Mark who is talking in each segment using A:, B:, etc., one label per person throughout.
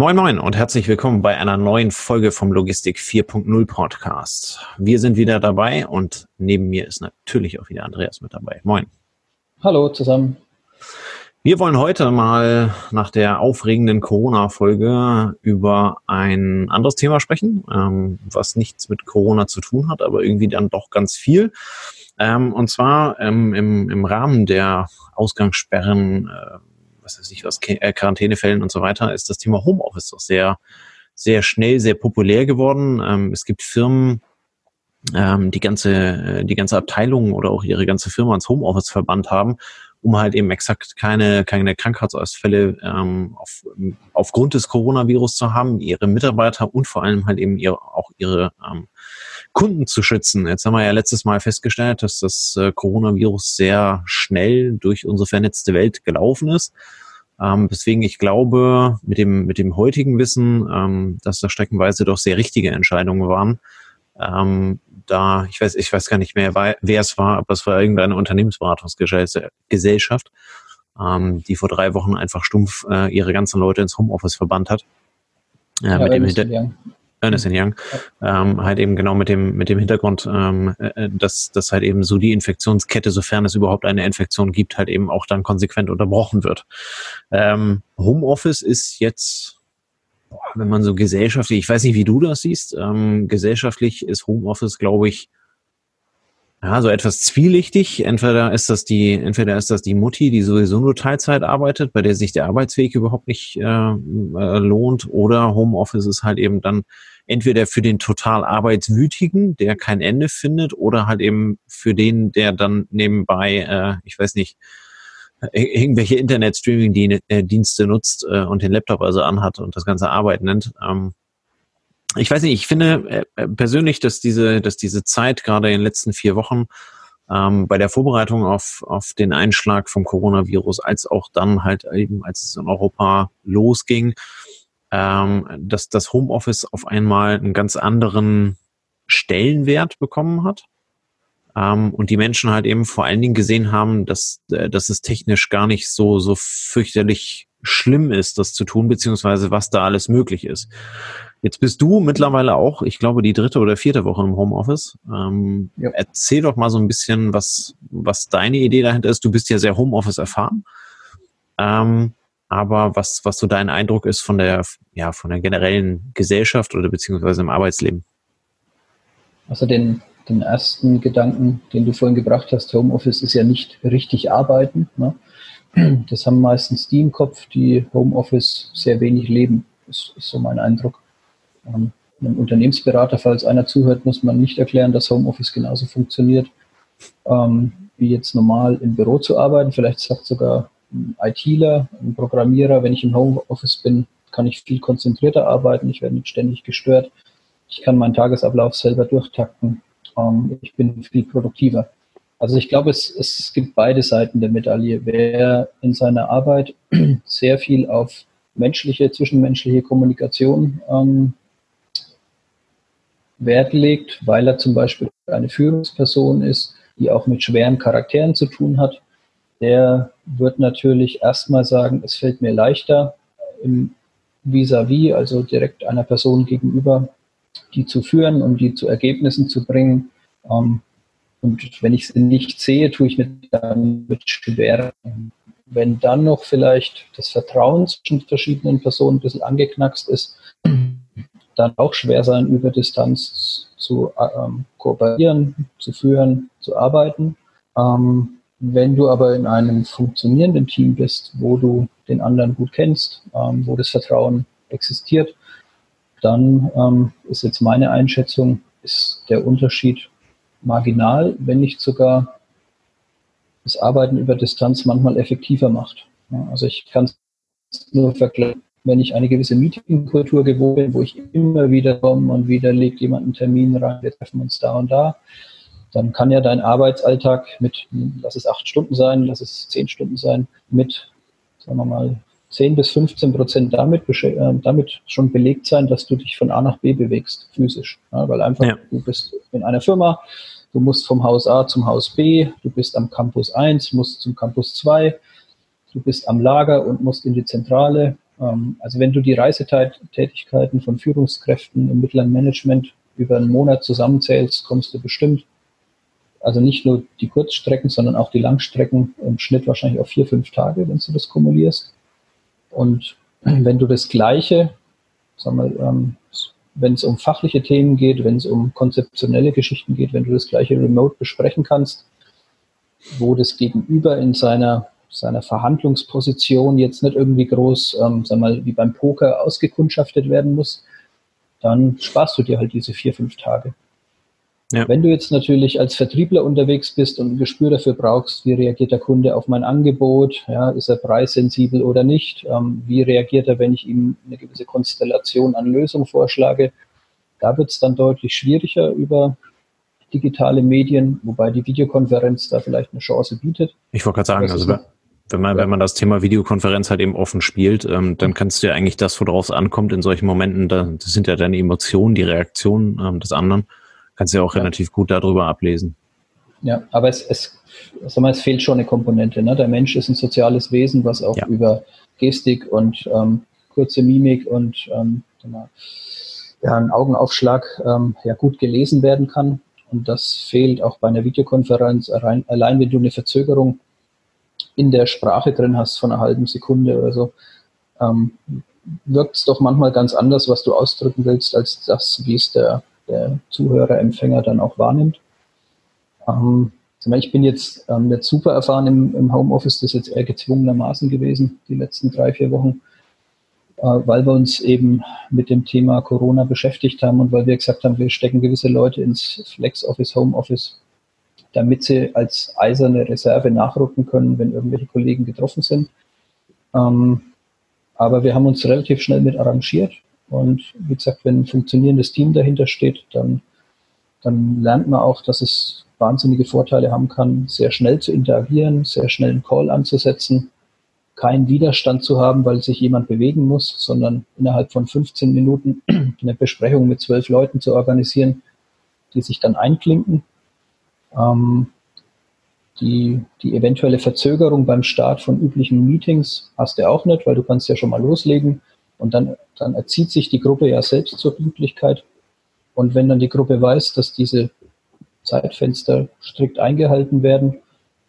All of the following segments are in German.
A: Moin Moin und herzlich willkommen bei einer neuen Folge vom Logistik 4.0 Podcast. Wir sind wieder dabei und neben mir ist natürlich auch wieder Andreas mit dabei. Moin.
B: Hallo zusammen.
A: Wir wollen heute mal nach der aufregenden Corona-Folge über ein anderes Thema sprechen, ähm, was nichts mit Corona zu tun hat, aber irgendwie dann doch ganz viel. Ähm, und zwar ähm, im, im Rahmen der Ausgangssperren, äh, was weiß ich was, äh, Quarantänefällen und so weiter, ist das Thema Homeoffice doch sehr, sehr schnell, sehr populär geworden. Ähm, es gibt Firmen, ähm, die ganze, äh, die ganze Abteilung oder auch ihre ganze Firma ins Homeoffice verbannt haben, um halt eben exakt keine, keine Krankheitsausfälle ähm, auf, aufgrund des Coronavirus zu haben, ihre Mitarbeiter und vor allem halt eben ihr, auch ihre ähm, Kunden zu schützen. Jetzt haben wir ja letztes Mal festgestellt, dass das äh, Coronavirus sehr schnell durch unsere vernetzte Welt gelaufen ist. Ähm, deswegen, ich glaube, mit dem, mit dem heutigen Wissen, ähm, dass da streckenweise doch sehr richtige Entscheidungen waren. Ähm, da, ich weiß, ich weiß gar nicht mehr, wer es war, aber es war irgendeine Unternehmensberatungsgesellschaft, ähm, die vor drei Wochen einfach stumpf äh, ihre ganzen Leute ins Homeoffice verbannt hat. Äh, ja, mit dem Hinter Ernest Young, ähm, halt eben genau mit dem, mit dem Hintergrund, ähm, äh, dass, dass halt eben so die Infektionskette, sofern es überhaupt eine Infektion gibt, halt eben auch dann konsequent unterbrochen wird. Ähm, Homeoffice ist jetzt, boah, wenn man so gesellschaftlich, ich weiß nicht, wie du das siehst, ähm, gesellschaftlich ist Homeoffice, glaube ich, ja, so etwas zwielichtig. Entweder ist das die, entweder ist das die Mutti, die sowieso nur Teilzeit arbeitet, bei der sich der Arbeitsweg überhaupt nicht äh, äh, lohnt, oder Homeoffice ist halt eben dann entweder für den total Arbeitswütigen, der kein Ende findet, oder halt eben für den, der dann nebenbei, äh, ich weiß nicht, irgendwelche Internet-Streaming-Dienste nutzt äh, und den Laptop also anhat und das ganze Arbeit nennt. Ähm, ich weiß nicht, ich finde äh, persönlich, dass diese, dass diese Zeit gerade in den letzten vier Wochen ähm, bei der Vorbereitung auf, auf den Einschlag vom Coronavirus, als auch dann halt eben, als es in Europa losging, ähm, dass das Homeoffice auf einmal einen ganz anderen Stellenwert bekommen hat. Ähm, und die Menschen halt eben vor allen Dingen gesehen haben, dass, äh, dass es technisch gar nicht so, so fürchterlich schlimm ist, das zu tun, beziehungsweise was da alles möglich ist. Jetzt bist du mittlerweile auch, ich glaube, die dritte oder vierte Woche im Homeoffice. Ähm, ja. Erzähl doch mal so ein bisschen, was, was deine Idee dahinter ist. Du bist ja sehr Homeoffice erfahren. Ähm, aber was, was so dein Eindruck ist von der, ja, von der generellen Gesellschaft oder beziehungsweise im Arbeitsleben?
B: Also den, den ersten Gedanken, den du vorhin gebracht hast, Homeoffice ist ja nicht richtig arbeiten. Ne? Das haben meistens die im Kopf, die Homeoffice sehr wenig leben. Das ist so mein Eindruck. Ähm, einem Unternehmensberater, falls einer zuhört, muss man nicht erklären, dass Homeoffice genauso funktioniert, ähm, wie jetzt normal im Büro zu arbeiten. Vielleicht sagt sogar ein ITler, ein Programmierer, wenn ich im Homeoffice bin, kann ich viel konzentrierter arbeiten, ich werde nicht ständig gestört, ich kann meinen Tagesablauf selber durchtakten, ähm, ich bin viel produktiver. Also ich glaube, es, es gibt beide Seiten der Medaille. Wer in seiner Arbeit sehr viel auf menschliche, zwischenmenschliche Kommunikation ähm, Wert legt, weil er zum Beispiel eine Führungsperson ist, die auch mit schweren Charakteren zu tun hat, der wird natürlich erstmal sagen, es fällt mir leichter, im vis-à-vis, -vis, also direkt einer Person gegenüber, die zu führen und die zu Ergebnissen zu bringen. Ähm, und wenn ich sie nicht sehe, tue ich mir damit schwer. Wenn dann noch vielleicht das Vertrauen zwischen verschiedenen Personen ein bisschen angeknackst ist, dann auch schwer sein, über Distanz zu ähm, kooperieren, zu führen, zu arbeiten. Ähm, wenn du aber in einem funktionierenden Team bist, wo du den anderen gut kennst, ähm, wo das Vertrauen existiert, dann ähm, ist jetzt meine Einschätzung, ist der Unterschied marginal, wenn nicht sogar das Arbeiten über Distanz manchmal effektiver macht. Ja, also ich kann es nur vergleichen wenn ich eine gewisse Meetingkultur gewohnt bin, wo ich immer wieder komme und wieder legt jemand einen Termin rein, wir treffen uns da und da, dann kann ja dein Arbeitsalltag mit, lass es acht Stunden sein, lass es zehn Stunden sein, mit, sagen wir mal, 10 bis 15 Prozent damit, äh, damit schon belegt sein, dass du dich von A nach B bewegst, physisch. Ja, weil einfach ja. du bist in einer Firma, du musst vom Haus A zum Haus B, du bist am Campus 1, musst zum Campus 2, du bist am Lager und musst in die Zentrale Ähm, also wenn du die Reisetätigkeiten von Führungskräften im mittleren Management über einen Monat zusammenzählst, kommst du bestimmt, also nicht nur die Kurzstrecken, sondern auch die Langstrecken im Schnitt wahrscheinlich auf vier, fünf Tage, wenn du das kumulierst. Und wenn du das Gleiche, sagen wir, ähm, wenn es um fachliche Themen geht, wenn es um konzeptionelle Geschichten geht, wenn du das Gleiche remote besprechen kannst, wo das Gegenüber in seiner, seiner Verhandlungsposition jetzt nicht irgendwie groß, ähm, sag mal, wie beim Poker ausgekundschaftet werden muss, dann sparst du dir halt diese vier, fünf Tage. Ja. Wenn du jetzt natürlich als Vertriebler unterwegs bist und ein Gespür dafür brauchst, wie reagiert der Kunde auf mein Angebot, ja, ist er preissensibel oder nicht, ähm, wie reagiert er, wenn ich ihm eine gewisse Konstellation an Lösungen vorschlage, da wird es dann deutlich schwieriger über digitale Medien, wobei die Videokonferenz da vielleicht eine Chance bietet.
A: Ich wollte gerade sagen, also wenn man, wenn man das Thema Videokonferenz halt eben offen spielt, ähm, dann kannst du ja eigentlich das, worauf es ankommt in solchen Momenten, da, das sind ja deine Emotionen, die Reaktionen ähm, des anderen kannst du ja auch ja. relativ gut darüber ablesen.
B: Ja, aber es, es, sag mal, es fehlt schon eine Komponente. Ne? Der Mensch ist ein soziales Wesen, was auch ja. über Gestik und ähm, kurze Mimik und ähm, ja, einen Augenaufschlag ähm, ja, gut gelesen werden kann. Und das fehlt auch bei einer Videokonferenz. Allein, allein wenn du eine Verzögerung in der Sprache drin hast von einer halben Sekunde oder so, ähm, wirkt es doch manchmal ganz anders, was du ausdrücken willst, als das, wie es der der Zuhörer, Empfänger dann auch wahrnimmt. Ähm, ich bin jetzt ähm, nicht super erfahren im, im, Homeoffice, das ist jetzt eher gezwungenermaßen gewesen, die letzten drei, vier Wochen, äh, weil wir uns eben mit dem Thema Corona beschäftigt haben und weil wir gesagt haben, wir stecken gewisse Leute ins Flex-Office, Homeoffice, damit sie als eiserne Reserve nachrücken können, wenn irgendwelche Kollegen getroffen sind. Ähm, aber wir haben uns relativ schnell mit arrangiert und wie gesagt, wenn ein funktionierendes Team dahinter steht, dann, dann lernt man auch, dass es wahnsinnige Vorteile haben kann, sehr schnell zu interagieren, sehr schnell einen Call anzusetzen, keinen Widerstand zu haben, weil sich jemand bewegen muss, sondern innerhalb von 15 Minuten eine Besprechung mit zwölf Leuten zu organisieren, die sich dann einklinken. Ähm, die, die eventuelle Verzögerung beim Start von üblichen Meetings hast du auch nicht, weil du kannst ja schon mal loslegen. Und dann, dann erzieht sich die Gruppe ja selbst zur Pünktlichkeit. Und wenn dann die Gruppe weiß, dass diese Zeitfenster strikt eingehalten werden,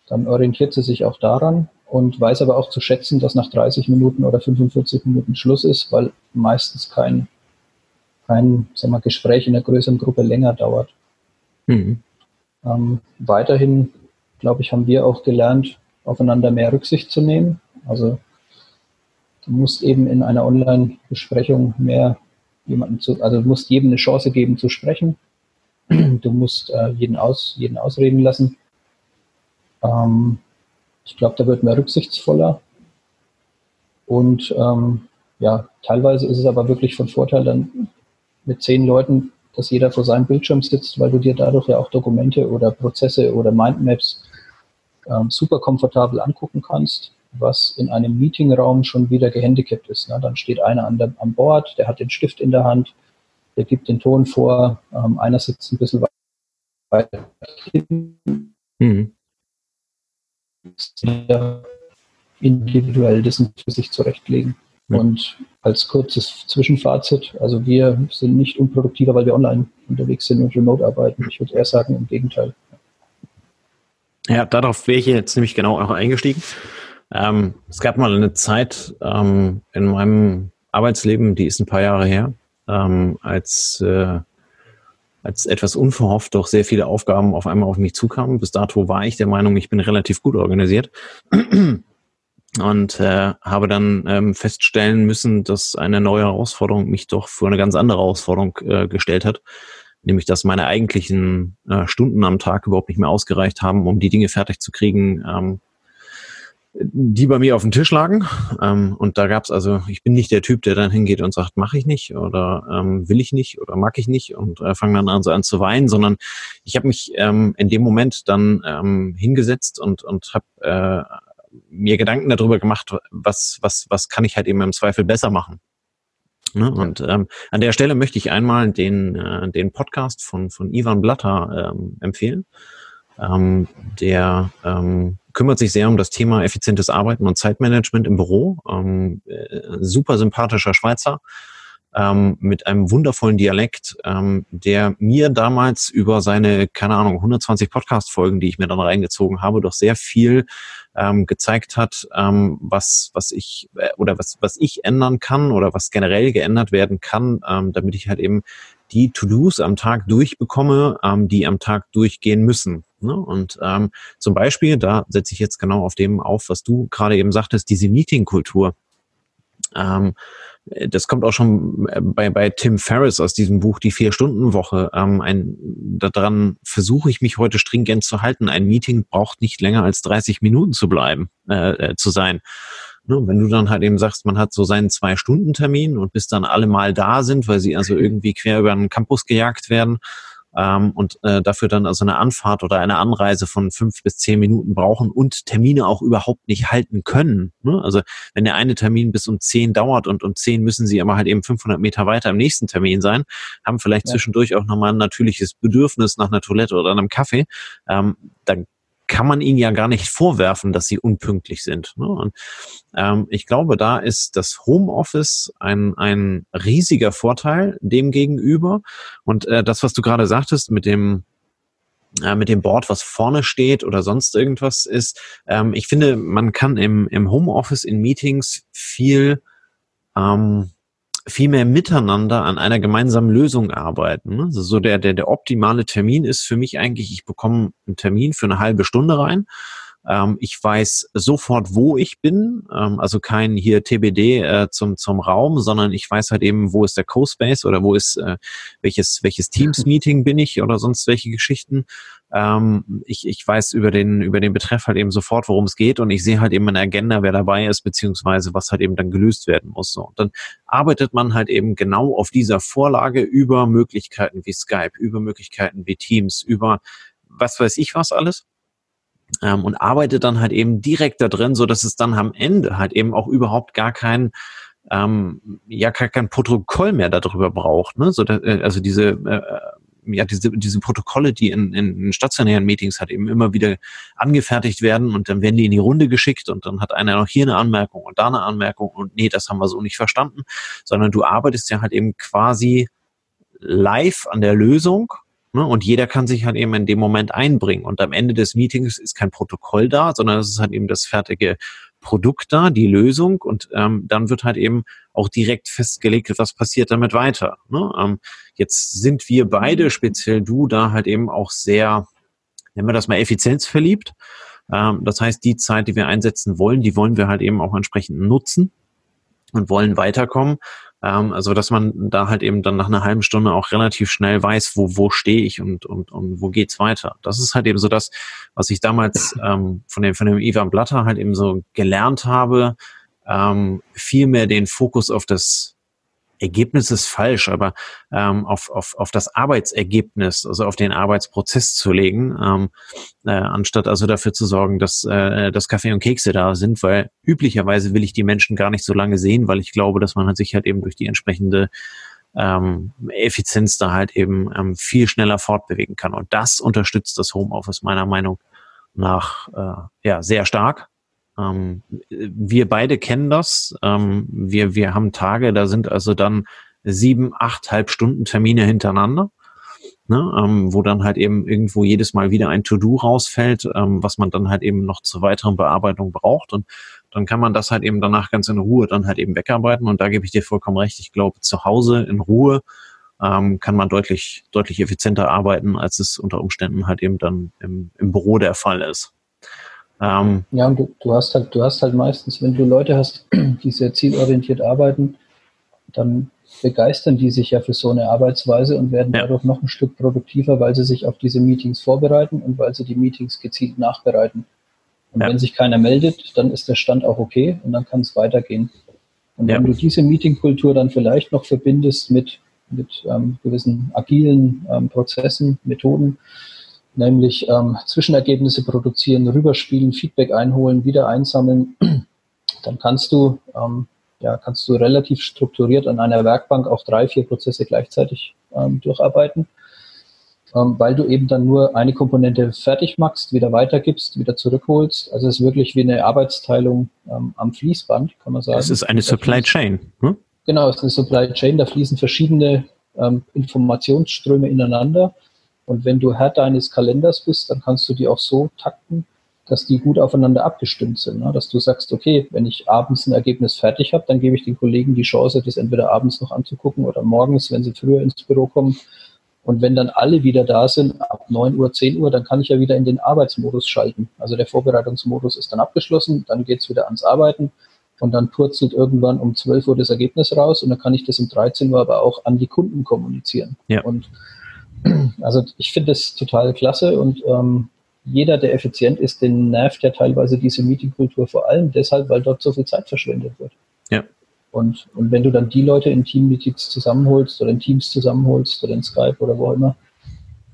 B: dann orientiert sie sich auch daran und weiß aber auch zu schätzen, dass nach 30 Minuten oder 45 Minuten Schluss ist, weil meistens kein, kein sagen wir, Gespräch in einer größeren Gruppe länger dauert. Mhm. Ähm, weiterhin, glaube ich, haben wir auch gelernt, aufeinander mehr Rücksicht zu nehmen. Also Du musst eben in einer Online-Besprechung mehr jemanden zu, also du musst jedem eine Chance geben zu sprechen. Du musst äh, jeden, aus, jeden ausreden lassen. Ähm, ich glaube, da wird mehr rücksichtsvoller. Und ähm, ja, teilweise ist es aber wirklich von Vorteil dann mit zehn Leuten, dass jeder vor seinem Bildschirm sitzt, weil du dir dadurch ja auch Dokumente oder Prozesse oder Mindmaps ähm, super komfortabel angucken kannst was in einem Meetingraum schon wieder gehandicapt ist. Ne? Dann steht einer an, der, an Bord, der hat den Stift in der Hand, der gibt den Ton vor, ähm, einer sitzt ein bisschen weiter hinten. Mhm. Individuell das für sich zurechtlegen. Mhm. Und als kurzes Zwischenfazit, also wir sind nicht unproduktiver, weil wir online unterwegs sind und remote arbeiten. Ich würde eher sagen, im Gegenteil.
A: Ja, darauf wäre ich jetzt nämlich genau auch eingestiegen. Ähm, es gab mal eine Zeit ähm, in meinem Arbeitsleben, die ist ein paar Jahre her, ähm, als, äh, als etwas unverhofft doch sehr viele Aufgaben auf einmal auf mich zukamen. Bis dato war ich der Meinung, ich bin relativ gut organisiert und äh, habe dann ähm, feststellen müssen, dass eine neue Herausforderung mich doch für eine ganz andere Herausforderung äh, gestellt hat, nämlich dass meine eigentlichen äh, Stunden am Tag überhaupt nicht mehr ausgereicht haben, um die Dinge fertig zu kriegen, ähm, die bei mir auf dem Tisch lagen. Ähm, und da gab's also, ich bin nicht der Typ, der dann hingeht und sagt, mache ich nicht oder ähm, will ich nicht oder mag ich nicht und äh, fange dann an so an zu weinen, sondern ich habe mich ähm, in dem Moment dann ähm, hingesetzt und, und habe äh, mir Gedanken darüber gemacht, was, was, was kann ich halt eben im Zweifel besser machen. Ne? Und ähm, an der Stelle möchte ich einmal den, äh, den Podcast von, von Ivan Blatter ähm, empfehlen. Ähm, der ähm, kümmert sich sehr um das Thema effizientes Arbeiten und Zeitmanagement im Büro. Ähm, äh, super sympathischer Schweizer ähm, mit einem wundervollen Dialekt, ähm, der mir damals über seine, keine Ahnung, 120 Podcast-Folgen, die ich mir dann reingezogen habe, doch sehr viel ähm, gezeigt hat, ähm, was, was ich äh, oder was, was ich ändern kann oder was generell geändert werden kann, ähm, damit ich halt eben die To-Dos am Tag durchbekomme, ähm, die am Tag durchgehen müssen. Ne? Und ähm, zum Beispiel, da setze ich jetzt genau auf dem auf, was du gerade eben sagtest, diese Meeting-Kultur. Ähm, das kommt auch schon bei, bei Tim Ferriss aus diesem Buch Die Vier-Stunden-Woche. Ähm, ein, daran versuche ich mich heute stringent zu halten. Ein Meeting braucht nicht länger als 30 Minuten zu bleiben, äh, äh, zu sein. Ne, wenn du dann halt eben sagst, man hat so seinen Zwei-Stunden-Termin und bis dann alle mal da sind, weil sie also irgendwie quer über den Campus gejagt werden, ähm, und äh, dafür dann also eine Anfahrt oder eine Anreise von fünf bis zehn Minuten brauchen und Termine auch überhaupt nicht halten können. Ne? Also wenn der eine Termin bis um zehn dauert und um zehn müssen sie aber halt eben 500 Meter weiter im nächsten Termin sein, haben vielleicht ja. zwischendurch auch nochmal ein natürliches Bedürfnis nach einer Toilette oder einem Kaffee, ähm, dann kann man ihnen ja gar nicht vorwerfen, dass sie unpünktlich sind. Ne? Und ähm, ich glaube, da ist das Homeoffice ein, ein riesiger Vorteil dem gegenüber. Und äh, das, was du gerade sagtest mit dem äh, mit dem Board, was vorne steht oder sonst irgendwas ist. Ähm, ich finde, man kann im, im Homeoffice in Meetings viel ähm, viel mehr miteinander an einer gemeinsamen Lösung arbeiten. Also so der, der, der optimale Termin ist für mich eigentlich, ich bekomme einen Termin für eine halbe Stunde rein. Ähm, ich weiß sofort, wo ich bin, ähm, also kein hier TBD äh, zum, zum Raum, sondern ich weiß halt eben, wo ist der Co-Space oder wo ist äh, welches, welches Teams-Meeting bin ich oder sonst welche Geschichten. Ähm, ich, ich weiß über den, über den Betreff halt eben sofort, worum es geht und ich sehe halt eben eine Agenda, wer dabei ist, beziehungsweise was halt eben dann gelöst werden muss. So. Und dann arbeitet man halt eben genau auf dieser Vorlage über Möglichkeiten wie Skype, über Möglichkeiten wie Teams, über was weiß ich was alles. Ähm, und arbeitet dann halt eben direkt da drin, so dass es dann am Ende halt eben auch überhaupt gar kein ähm, ja gar kein Protokoll mehr darüber braucht, ne? So, da, äh, also diese äh, ja, diese, diese Protokolle, die in, in stationären Meetings halt eben immer wieder angefertigt werden und dann werden die in die Runde geschickt und dann hat einer noch hier eine Anmerkung und da eine Anmerkung und nee, das haben wir so nicht verstanden, sondern du arbeitest ja halt eben quasi live an der Lösung ne, und jeder kann sich halt eben in dem Moment einbringen und am Ende des Meetings ist kein Protokoll da, sondern es ist halt eben das fertige Produkt da, die Lösung und ähm, dann wird halt eben auch direkt festgelegt, was passiert damit weiter. Ne? Ähm, jetzt sind wir beide, speziell du, da halt eben auch sehr, nennen wir das mal effizienzverliebt. Ähm, das heißt, die Zeit, die wir einsetzen wollen, die wollen wir halt eben auch entsprechend nutzen und wollen weiterkommen. Ähm, also dass man da halt eben dann nach einer halben Stunde auch relativ schnell weiß, wo, wo stehe ich und, und, und wo geht's weiter. Das ist halt eben so das, was ich damals ähm, von dem, von dem Ivan Blatter halt eben so gelernt habe, ähm, viel mehr den Fokus auf das Ergebnis ist falsch, aber ähm, auf, auf, auf das Arbeitsergebnis, also auf den Arbeitsprozess zu legen, ähm, äh, anstatt also dafür zu sorgen, dass, äh, dass Kaffee und Kekse da sind, weil üblicherweise will ich die Menschen gar nicht so lange sehen, weil ich glaube, dass man sich halt eben durch die entsprechende ähm, Effizienz da halt eben ähm, viel schneller fortbewegen kann. Und das unterstützt das Homeoffice meiner Meinung nach äh, ja sehr stark. Ähm, wir beide kennen das. Ähm, wir, wir haben Tage, da sind also dann sieben, acht halb Stunden Termine hintereinander. Ne, ähm, wo dann halt eben irgendwo jedes Mal wieder ein To-Do rausfällt, ähm, was man dann halt eben noch zur weiteren Bearbeitung braucht. Und dann kann man das halt eben danach ganz in Ruhe dann halt eben wegarbeiten. Und da gebe ich dir vollkommen recht. Ich glaube, zu Hause in Ruhe ähm, kann man deutlich, deutlich effizienter arbeiten, als es unter Umständen halt eben dann im, im Büro der Fall ist.
B: Ähm, ja, und du, du, hast halt, du hast halt meistens, wenn du Leute hast, die sehr zielorientiert arbeiten, dann begeistern die sich ja für so eine Arbeitsweise und werden ja. dadurch noch ein Stück produktiver, weil sie sich auf diese Meetings vorbereiten und weil sie die Meetings gezielt nachbereiten. Und ja. wenn sich keiner meldet, dann ist der Stand auch okay und dann kann es weitergehen. Und ja. wenn du diese Meetingkultur dann vielleicht noch verbindest mit, mit ähm, gewissen agilen ähm, Prozessen, Methoden, nämlich ähm, Zwischenergebnisse produzieren, rüberspielen, Feedback einholen, wieder einsammeln, dann kannst du, ähm, ja, kannst du relativ strukturiert an einer Werkbank auch drei, vier Prozesse gleichzeitig ähm, durcharbeiten. ähm, weil du eben dann nur eine Komponente fertig machst, wieder weitergibst, wieder zurückholst. Also es ist wirklich wie eine Arbeitsteilung ähm, am Fließband, kann man sagen.
A: Es ist eine Supply Chain. Hm?
B: Genau, es ist eine Supply Chain, da fließen verschiedene ähm, Informationsströme ineinander. Und wenn du Herr deines Kalenders bist, dann kannst du die auch so takten, dass die gut aufeinander abgestimmt sind. Ne? Dass du sagst, okay, wenn ich abends ein Ergebnis fertig habe, dann gebe ich den Kollegen die Chance, das entweder abends noch anzugucken oder morgens, wenn sie früher ins Büro kommen. Und wenn dann alle wieder da sind, ab 9 Uhr, 10 Uhr, dann kann ich ja wieder in den Arbeitsmodus schalten. Also der Vorbereitungsmodus ist dann abgeschlossen, dann geht's wieder ans Arbeiten und dann purzelt irgendwann um 12 Uhr das Ergebnis raus und dann kann ich das um 13 Uhr aber auch an die Kunden kommunizieren. Ja. Und also ich finde das total klasse und ähm, jeder, der effizient ist, den nervt ja teilweise diese Meetingkultur vor allem deshalb, weil dort so viel Zeit verschwendet wird.
A: Ja.
B: Und, und wenn du dann die Leute in Teammeetings zusammenholst oder in Teams zusammenholst oder in Skype oder wo auch immer,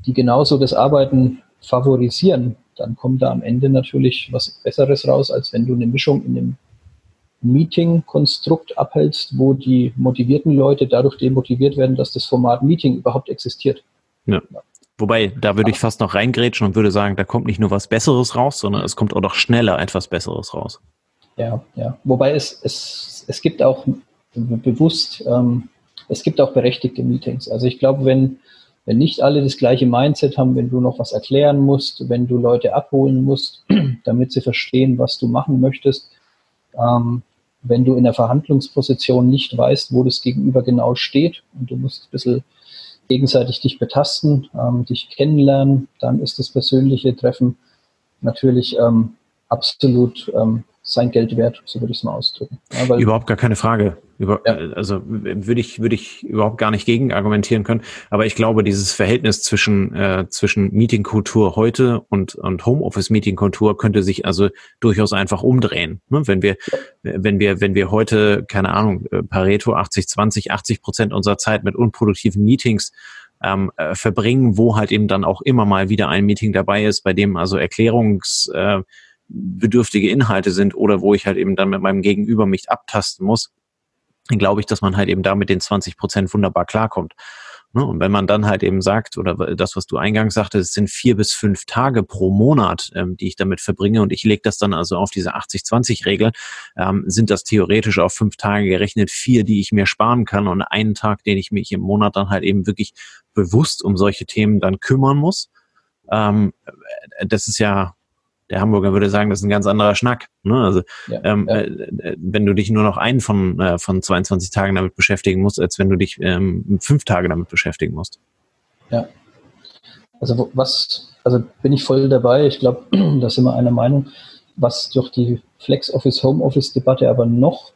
B: die genauso das Arbeiten favorisieren, dann kommt da am Ende natürlich was Besseres raus, als wenn du eine Mischung in einem Meeting-Konstrukt abhältst, wo die motivierten Leute dadurch demotiviert werden, dass das Format Meeting überhaupt existiert.
A: Ja. Wobei, da würde ich fast noch reingrätschen und würde sagen, da kommt nicht nur was Besseres raus, sondern es kommt auch noch schneller etwas Besseres raus.
B: Ja, ja. Wobei es, es, es gibt auch bewusst, ähm, es gibt auch berechtigte Meetings. Also ich glaube, wenn, wenn nicht alle das gleiche Mindset haben, wenn du noch was erklären musst, wenn du Leute abholen musst, damit sie verstehen, was du machen möchtest, ähm, wenn du in der Verhandlungsposition nicht weißt, wo das Gegenüber genau steht und du musst ein bisschen gegenseitig dich betasten, ähm, dich kennenlernen, dann ist das persönliche Treffen natürlich ähm, absolut ähm, sein Geld wert, so würde ich es mal ausdrücken.
A: Ja, überhaupt gar keine Frage. Über, ja. Also würde ich, würde ich überhaupt gar nicht gegen argumentieren können. Aber ich glaube, dieses Verhältnis zwischen, äh, zwischen Meetingkultur heute und, und Homeoffice-Meetingkultur könnte sich also durchaus einfach umdrehen. Ne? Wenn wir, wenn wir, wenn wir heute, keine Ahnung, äh, Pareto 80, 20, 80 Prozent unserer Zeit mit unproduktiven Meetings ähm, äh, verbringen, wo halt eben dann auch immer mal wieder ein Meeting dabei ist, bei dem also Erklärungs, äh, bedürftige Inhalte sind oder wo ich halt eben dann mit meinem Gegenüber mich abtasten muss, dann glaube ich, dass man halt eben da mit den 20 Prozent wunderbar klarkommt. Ne? Und wenn man dann halt eben sagt, oder das, was du eingangs sagte, es sind vier bis fünf Tage pro Monat, ähm, die ich damit verbringe und ich lege das dann also auf diese 80-20-Regel, ähm, sind das theoretisch auf fünf Tage gerechnet vier, die ich mir sparen kann und einen Tag, den ich mich im Monat dann halt eben wirklich bewusst um solche Themen dann kümmern muss. Ähm, das ist ja der Hamburger würde sagen, das ist ein ganz anderer Schnack. Ne? Also ja, ähm, ja. Äh, wenn du dich nur noch einen von, äh, von 22 Tagen damit beschäftigen musst, als wenn du dich ähm, fünf Tage damit beschäftigen musst.
B: Ja. Also was, also bin ich voll dabei. Ich glaube, da sind wir einer Meinung. Was durch die Flex Office Home Office Debatte aber noch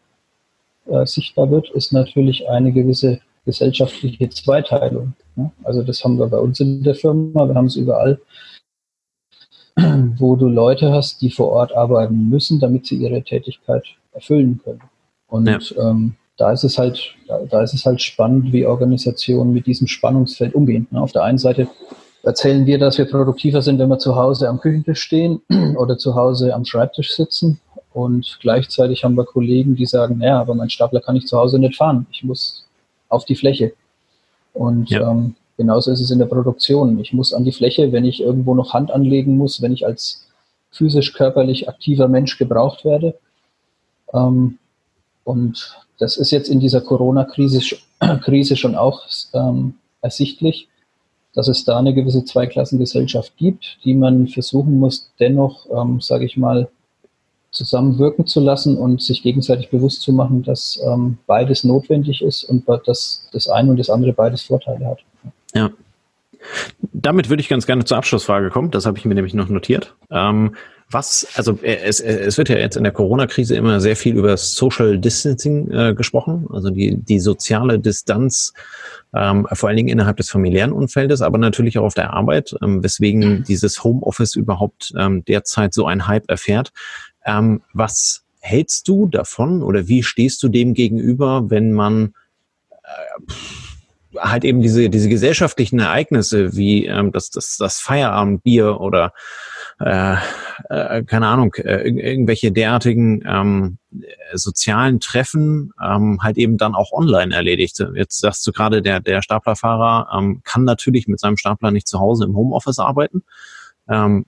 B: äh, sichtbar wird, ist natürlich eine gewisse gesellschaftliche Zweiteilung. Ne? Also das haben wir bei uns in der Firma, wir haben es überall wo du Leute hast, die vor Ort arbeiten müssen, damit sie ihre Tätigkeit erfüllen können. Und ja. ähm, da ist es halt, da, da, ist es halt spannend, wie Organisationen mit diesem Spannungsfeld umgehen. Ne? Auf der einen Seite erzählen wir, dass wir produktiver sind, wenn wir zu Hause am Küchentisch stehen oder zu Hause am Schreibtisch sitzen. Und gleichzeitig haben wir Kollegen, die sagen, naja, aber mein Stapler kann ich zu Hause nicht fahren. Ich muss auf die Fläche. Und ja. ähm, Genauso ist es in der Produktion. Ich muss an die Fläche, wenn ich irgendwo noch Hand anlegen muss, wenn ich als physisch körperlich aktiver Mensch gebraucht werde. Ähm, und das ist jetzt in dieser Corona-Krise Krise schon auch ähm, ersichtlich, dass es da eine gewisse Zweiklassengesellschaft gibt, die man versuchen muss, dennoch, ähm, sage ich mal, zusammenwirken zu lassen und sich gegenseitig bewusst zu machen, dass ähm, beides notwendig ist und dass das eine und das andere beides Vorteile hat.
A: Ja. Damit würde ich ganz gerne zur Abschlussfrage kommen. Das habe ich mir nämlich noch notiert. Ähm, was, also äh, es, äh, es wird ja jetzt in der Corona-Krise immer sehr viel über Social Distancing äh, gesprochen, also die, die soziale Distanz, ähm, vor allen Dingen innerhalb des familiären Umfeldes, aber natürlich auch auf der Arbeit, ähm, weswegen mhm. dieses Homeoffice überhaupt ähm, derzeit so ein Hype erfährt. Ähm, was hältst du davon oder wie stehst du dem gegenüber, wenn man äh, halt eben diese, diese gesellschaftlichen Ereignisse wie ähm, das, das, das Feierabendbier oder äh, äh, keine Ahnung, äh, irgendwelche derartigen ähm, sozialen Treffen ähm, halt eben dann auch online erledigt. Jetzt sagst du gerade, der, der Staplerfahrer ähm, kann natürlich mit seinem Stapler nicht zu Hause im Homeoffice arbeiten. Ähm,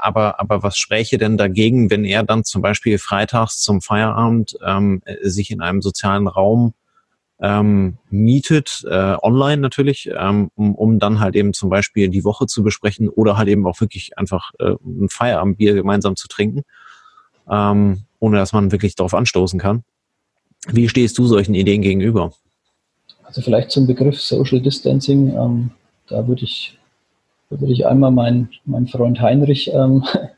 A: aber, aber was spräche denn dagegen, wenn er dann zum Beispiel freitags zum Feierabend ähm, sich in einem sozialen Raum ähm, mietet, äh, online natürlich, ähm, um, um dann halt eben zum Beispiel die Woche zu besprechen oder halt eben auch wirklich einfach äh, ein Feierabendbier gemeinsam zu trinken, ähm, ohne dass man wirklich darauf anstoßen kann. Wie stehst du solchen Ideen gegenüber?
B: Also vielleicht zum Begriff Social Distancing, ähm, da würde ich, da würde ich einmal meinen mein Freund Heinrich ähm, äh,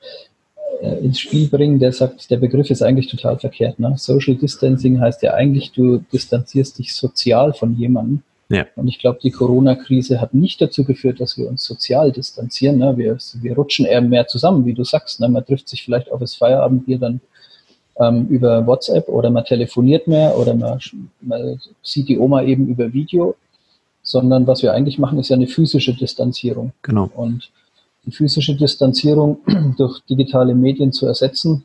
B: ins Spiel bringen, der sagt, der Begriff ist eigentlich total verkehrt. Ne? Social Distancing heißt ja eigentlich, du distanzierst dich sozial von jemandem. Ja. Und ich glaube, die Corona-Krise hat nicht dazu geführt, dass wir uns sozial distanzieren. Ne? Wir, wir rutschen eher mehr zusammen, wie du sagst. Ne? Man trifft sich vielleicht auf das Feierabendbier dann ähm, über WhatsApp oder man telefoniert mehr oder man, man sieht die Oma eben über Video. Sondern was wir eigentlich machen, ist ja eine physische Distanzierung.
A: Genau.
B: Und die physische Distanzierung durch digitale Medien zu ersetzen.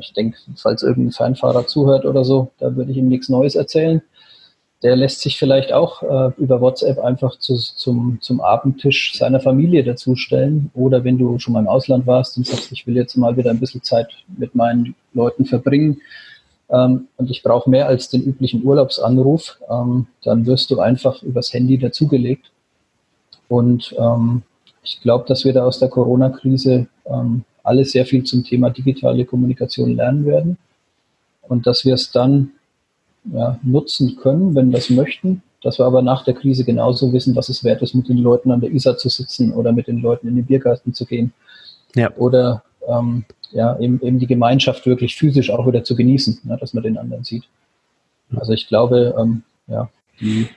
B: Ich denke, falls irgendein Fernfahrer zuhört oder so, da würde ich ihm nichts Neues erzählen. Der lässt sich vielleicht auch äh, über WhatsApp einfach zu, zum, zum Abendtisch seiner Familie dazustellen. Oder wenn du schon mal im Ausland warst und sagst, ich will jetzt mal wieder ein bisschen Zeit mit meinen Leuten verbringen ähm, und ich brauche mehr als den üblichen Urlaubsanruf, ähm, dann wirst du einfach übers Handy dazugelegt. Und ähm, ich glaube, dass wir da aus der Corona-Krise ähm, alle sehr viel zum Thema digitale Kommunikation lernen werden und dass wir es dann ja, nutzen können, wenn wir es möchten, dass wir aber nach der Krise genauso wissen, was es wert ist, mit den Leuten an der Isar zu sitzen oder mit den Leuten in den Biergarten zu gehen. Ja. Oder ähm, ja, eben, eben die Gemeinschaft wirklich physisch auch wieder zu genießen, ja, dass man den anderen sieht. Also ich glaube, ähm, ja, die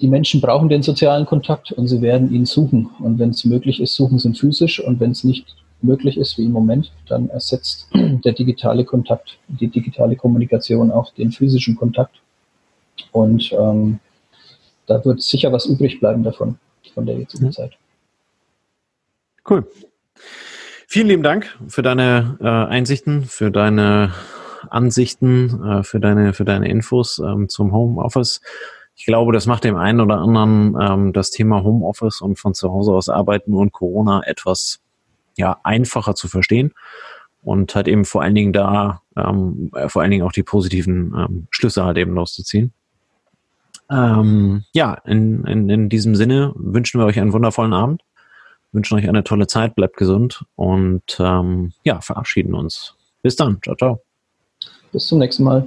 B: die Menschen brauchen den sozialen Kontakt und sie werden ihn suchen. Und wenn es möglich ist, suchen sie ihn physisch. Und wenn es nicht möglich ist, wie im Moment, dann ersetzt der digitale Kontakt, die digitale Kommunikation auch den physischen Kontakt. Und ähm, da wird sicher was übrig bleiben davon, von der jetzigen mhm. Zeit.
A: Cool. Vielen lieben Dank für deine äh, Einsichten, für deine Ansichten, äh, für deine, für deine Infos ähm, zum Homeoffice. Ich glaube, das macht dem einen oder anderen ähm, das Thema Homeoffice und von zu Hause aus arbeiten und Corona etwas ja, einfacher zu verstehen und hat eben vor allen Dingen da ähm, äh, vor allen Dingen auch die positiven ähm, Schlüsse halt eben rauszuziehen. Ähm, ja, in, in, in diesem Sinne wünschen wir euch einen wundervollen Abend, wünschen euch eine tolle Zeit, bleibt gesund und ähm, ja, verabschieden uns. Bis dann. Ciao, ciao.
B: Bis zum nächsten Mal.